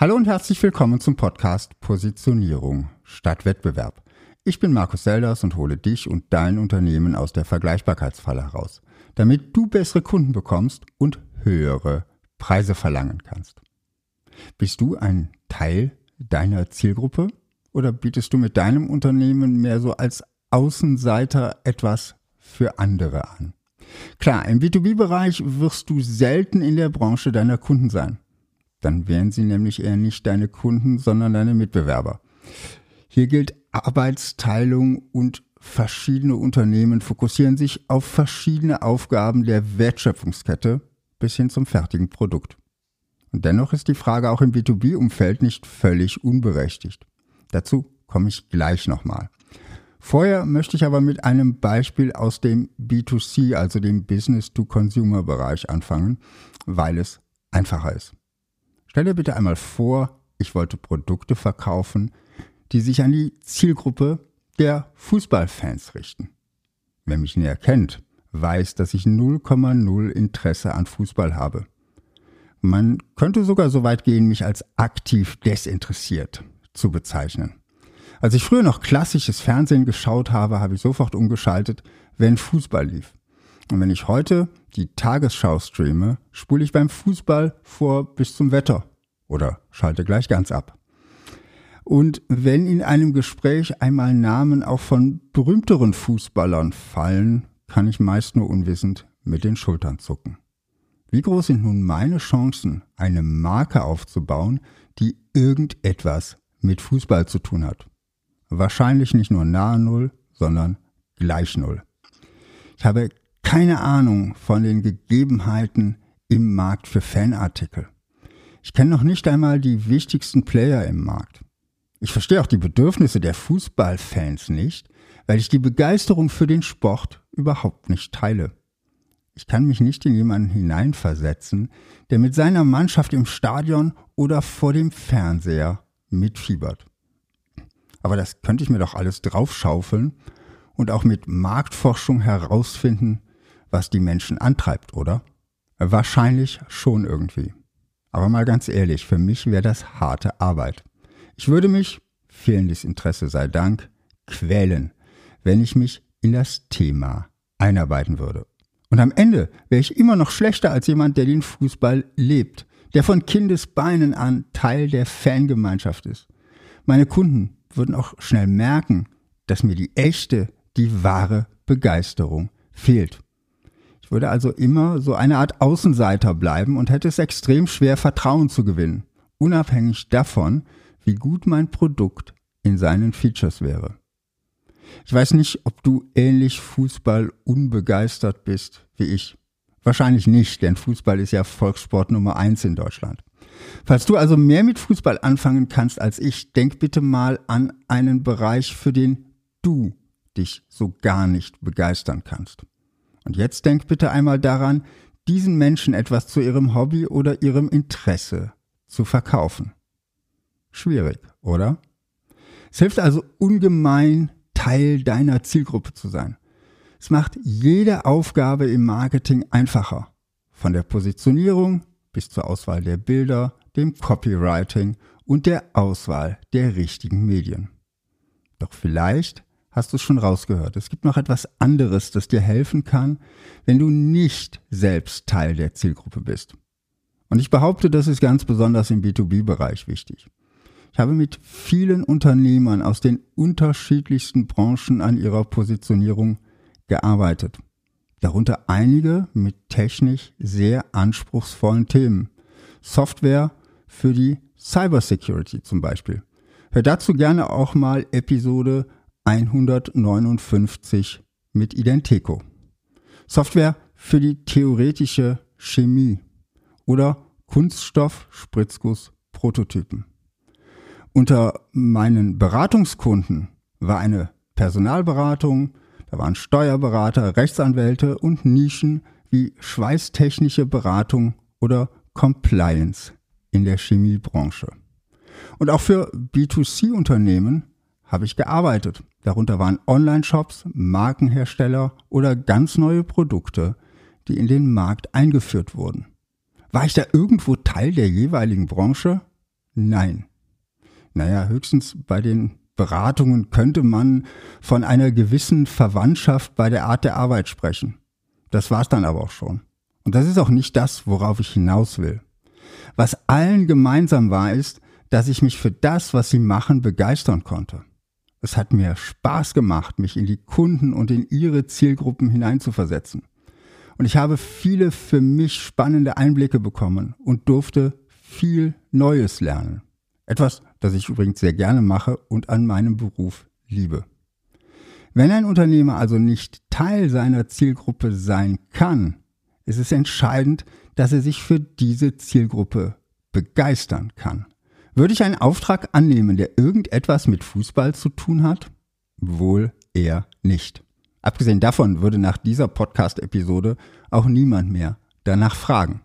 Hallo und herzlich willkommen zum Podcast Positionierung statt Wettbewerb. Ich bin Markus Selders und hole dich und dein Unternehmen aus der Vergleichbarkeitsfalle heraus, damit du bessere Kunden bekommst und höhere Preise verlangen kannst. Bist du ein Teil deiner Zielgruppe oder bietest du mit deinem Unternehmen mehr so als Außenseiter etwas für andere an? Klar, im B2B-Bereich wirst du selten in der Branche deiner Kunden sein. Dann wären sie nämlich eher nicht deine Kunden, sondern deine Mitbewerber. Hier gilt Arbeitsteilung und verschiedene Unternehmen fokussieren sich auf verschiedene Aufgaben der Wertschöpfungskette bis hin zum fertigen Produkt. Und dennoch ist die Frage auch im B2B-Umfeld nicht völlig unberechtigt. Dazu komme ich gleich nochmal. Vorher möchte ich aber mit einem Beispiel aus dem B2C, also dem Business-to-Consumer-Bereich anfangen, weil es einfacher ist. Stell dir bitte einmal vor, ich wollte Produkte verkaufen, die sich an die Zielgruppe der Fußballfans richten. Wer mich näher kennt, weiß, dass ich 0,0 Interesse an Fußball habe. Man könnte sogar so weit gehen, mich als aktiv desinteressiert zu bezeichnen. Als ich früher noch klassisches Fernsehen geschaut habe, habe ich sofort umgeschaltet, wenn Fußball lief. Und wenn ich heute die Tagesschau streame, spule ich beim Fußball vor bis zum Wetter oder schalte gleich ganz ab. Und wenn in einem Gespräch einmal Namen auch von berühmteren Fußballern fallen, kann ich meist nur unwissend mit den Schultern zucken. Wie groß sind nun meine Chancen, eine Marke aufzubauen, die irgendetwas mit Fußball zu tun hat? Wahrscheinlich nicht nur nahe Null, sondern gleich Null. Ich habe keine Ahnung von den Gegebenheiten im Markt für Fanartikel. Ich kenne noch nicht einmal die wichtigsten Player im Markt. Ich verstehe auch die Bedürfnisse der Fußballfans nicht, weil ich die Begeisterung für den Sport überhaupt nicht teile. Ich kann mich nicht in jemanden hineinversetzen, der mit seiner Mannschaft im Stadion oder vor dem Fernseher mitfiebert. Aber das könnte ich mir doch alles draufschaufeln und auch mit Marktforschung herausfinden, was die Menschen antreibt, oder? Wahrscheinlich schon irgendwie. Aber mal ganz ehrlich, für mich wäre das harte Arbeit. Ich würde mich, fehlendes Interesse sei Dank, quälen, wenn ich mich in das Thema einarbeiten würde. Und am Ende wäre ich immer noch schlechter als jemand, der den Fußball lebt, der von Kindesbeinen an Teil der Fangemeinschaft ist. Meine Kunden würden auch schnell merken, dass mir die echte, die wahre Begeisterung fehlt. Ich würde also immer so eine Art Außenseiter bleiben und hätte es extrem schwer, Vertrauen zu gewinnen, unabhängig davon, wie gut mein Produkt in seinen Features wäre. Ich weiß nicht, ob du ähnlich Fußball unbegeistert bist wie ich. Wahrscheinlich nicht, denn Fußball ist ja Volkssport Nummer eins in Deutschland. Falls du also mehr mit Fußball anfangen kannst als ich, denk bitte mal an einen Bereich, für den du dich so gar nicht begeistern kannst. Und jetzt denk bitte einmal daran, diesen Menschen etwas zu ihrem Hobby oder ihrem Interesse zu verkaufen. Schwierig, oder? Es hilft also ungemein, Teil deiner Zielgruppe zu sein. Es macht jede Aufgabe im Marketing einfacher. Von der Positionierung bis zur Auswahl der Bilder, dem Copywriting und der Auswahl der richtigen Medien. Doch vielleicht hast du es schon rausgehört. Es gibt noch etwas anderes, das dir helfen kann, wenn du nicht selbst Teil der Zielgruppe bist. Und ich behaupte, das ist ganz besonders im B2B-Bereich wichtig. Ich habe mit vielen Unternehmern aus den unterschiedlichsten Branchen an ihrer Positionierung gearbeitet. Darunter einige mit technisch sehr anspruchsvollen Themen. Software für die Cybersecurity zum Beispiel. Hör dazu gerne auch mal Episode 159 mit Identico. Software für die theoretische Chemie oder Kunststoff Spritzguss Prototypen. Unter meinen Beratungskunden war eine Personalberatung, da waren Steuerberater, Rechtsanwälte und Nischen wie schweißtechnische Beratung oder Compliance in der Chemiebranche. Und auch für B2C-Unternehmen habe ich gearbeitet. Darunter waren Online-Shops, Markenhersteller oder ganz neue Produkte, die in den Markt eingeführt wurden. War ich da irgendwo Teil der jeweiligen Branche? Nein. Naja, höchstens bei den Beratungen könnte man von einer gewissen Verwandtschaft bei der Art der Arbeit sprechen. Das war's dann aber auch schon. Und das ist auch nicht das, worauf ich hinaus will. Was allen gemeinsam war, ist, dass ich mich für das, was sie machen, begeistern konnte. Es hat mir Spaß gemacht, mich in die Kunden und in ihre Zielgruppen hineinzuversetzen. Und ich habe viele für mich spannende Einblicke bekommen und durfte viel Neues lernen. Etwas, das ich übrigens sehr gerne mache und an meinem Beruf liebe. Wenn ein Unternehmer also nicht Teil seiner Zielgruppe sein kann, ist es entscheidend, dass er sich für diese Zielgruppe begeistern kann. Würde ich einen Auftrag annehmen, der irgendetwas mit Fußball zu tun hat? Wohl eher nicht. Abgesehen davon würde nach dieser Podcast-Episode auch niemand mehr danach fragen.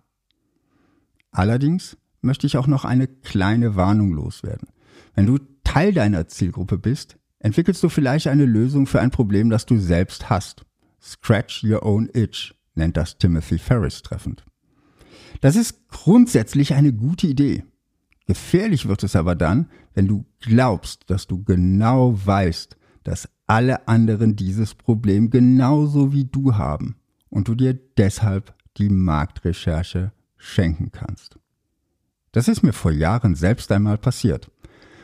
Allerdings möchte ich auch noch eine kleine Warnung loswerden. Wenn du Teil deiner Zielgruppe bist, entwickelst du vielleicht eine Lösung für ein Problem, das du selbst hast. Scratch your own itch nennt das Timothy Ferris treffend. Das ist grundsätzlich eine gute Idee. Gefährlich wird es aber dann, wenn du glaubst, dass du genau weißt, dass alle anderen dieses Problem genauso wie du haben und du dir deshalb die Marktrecherche schenken kannst. Das ist mir vor Jahren selbst einmal passiert.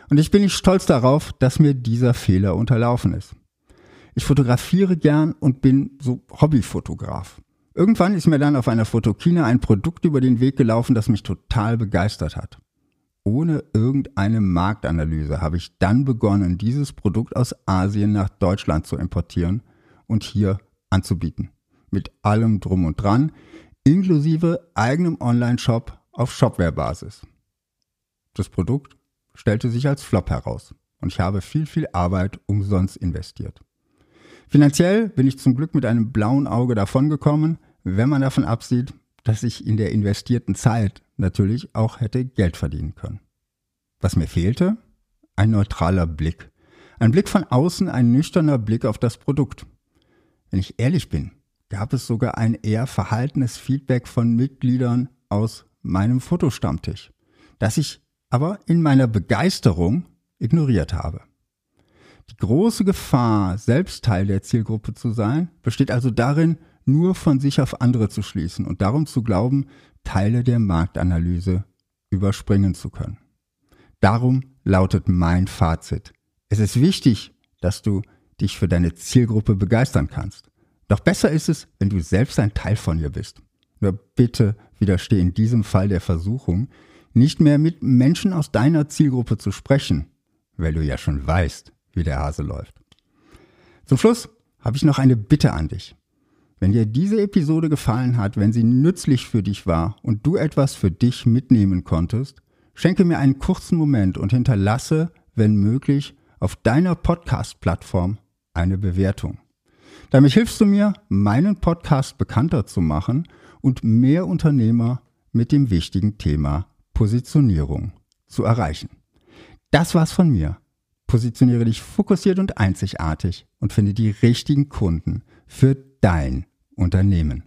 Und ich bin nicht stolz darauf, dass mir dieser Fehler unterlaufen ist. Ich fotografiere gern und bin so Hobbyfotograf. Irgendwann ist mir dann auf einer Fotokina ein Produkt über den Weg gelaufen, das mich total begeistert hat ohne irgendeine Marktanalyse habe ich dann begonnen, dieses Produkt aus Asien nach Deutschland zu importieren und hier anzubieten. Mit allem drum und dran, inklusive eigenem Online-Shop auf Shopware-Basis. Das Produkt stellte sich als Flop heraus und ich habe viel, viel Arbeit umsonst investiert. Finanziell bin ich zum Glück mit einem blauen Auge davongekommen, wenn man davon absieht, dass ich in der investierten Zeit natürlich auch hätte Geld verdienen können. Was mir fehlte? Ein neutraler Blick. Ein Blick von außen, ein nüchterner Blick auf das Produkt. Wenn ich ehrlich bin, gab es sogar ein eher verhaltenes Feedback von Mitgliedern aus meinem Fotostammtisch, das ich aber in meiner Begeisterung ignoriert habe. Die große Gefahr, selbst Teil der Zielgruppe zu sein, besteht also darin, nur von sich auf andere zu schließen und darum zu glauben, Teile der Marktanalyse überspringen zu können. Darum lautet mein Fazit. Es ist wichtig, dass du dich für deine Zielgruppe begeistern kannst. Doch besser ist es, wenn du selbst ein Teil von ihr bist. Nur bitte widersteh in diesem Fall der Versuchung, nicht mehr mit Menschen aus deiner Zielgruppe zu sprechen, weil du ja schon weißt, wie der Hase läuft. Zum Schluss habe ich noch eine Bitte an dich. Wenn dir diese Episode gefallen hat, wenn sie nützlich für dich war und du etwas für dich mitnehmen konntest, schenke mir einen kurzen Moment und hinterlasse, wenn möglich, auf deiner Podcast-Plattform eine Bewertung. Damit hilfst du mir, meinen Podcast bekannter zu machen und mehr Unternehmer mit dem wichtigen Thema Positionierung zu erreichen. Das war's von mir. Positioniere dich fokussiert und einzigartig und finde die richtigen Kunden für dein Unternehmen.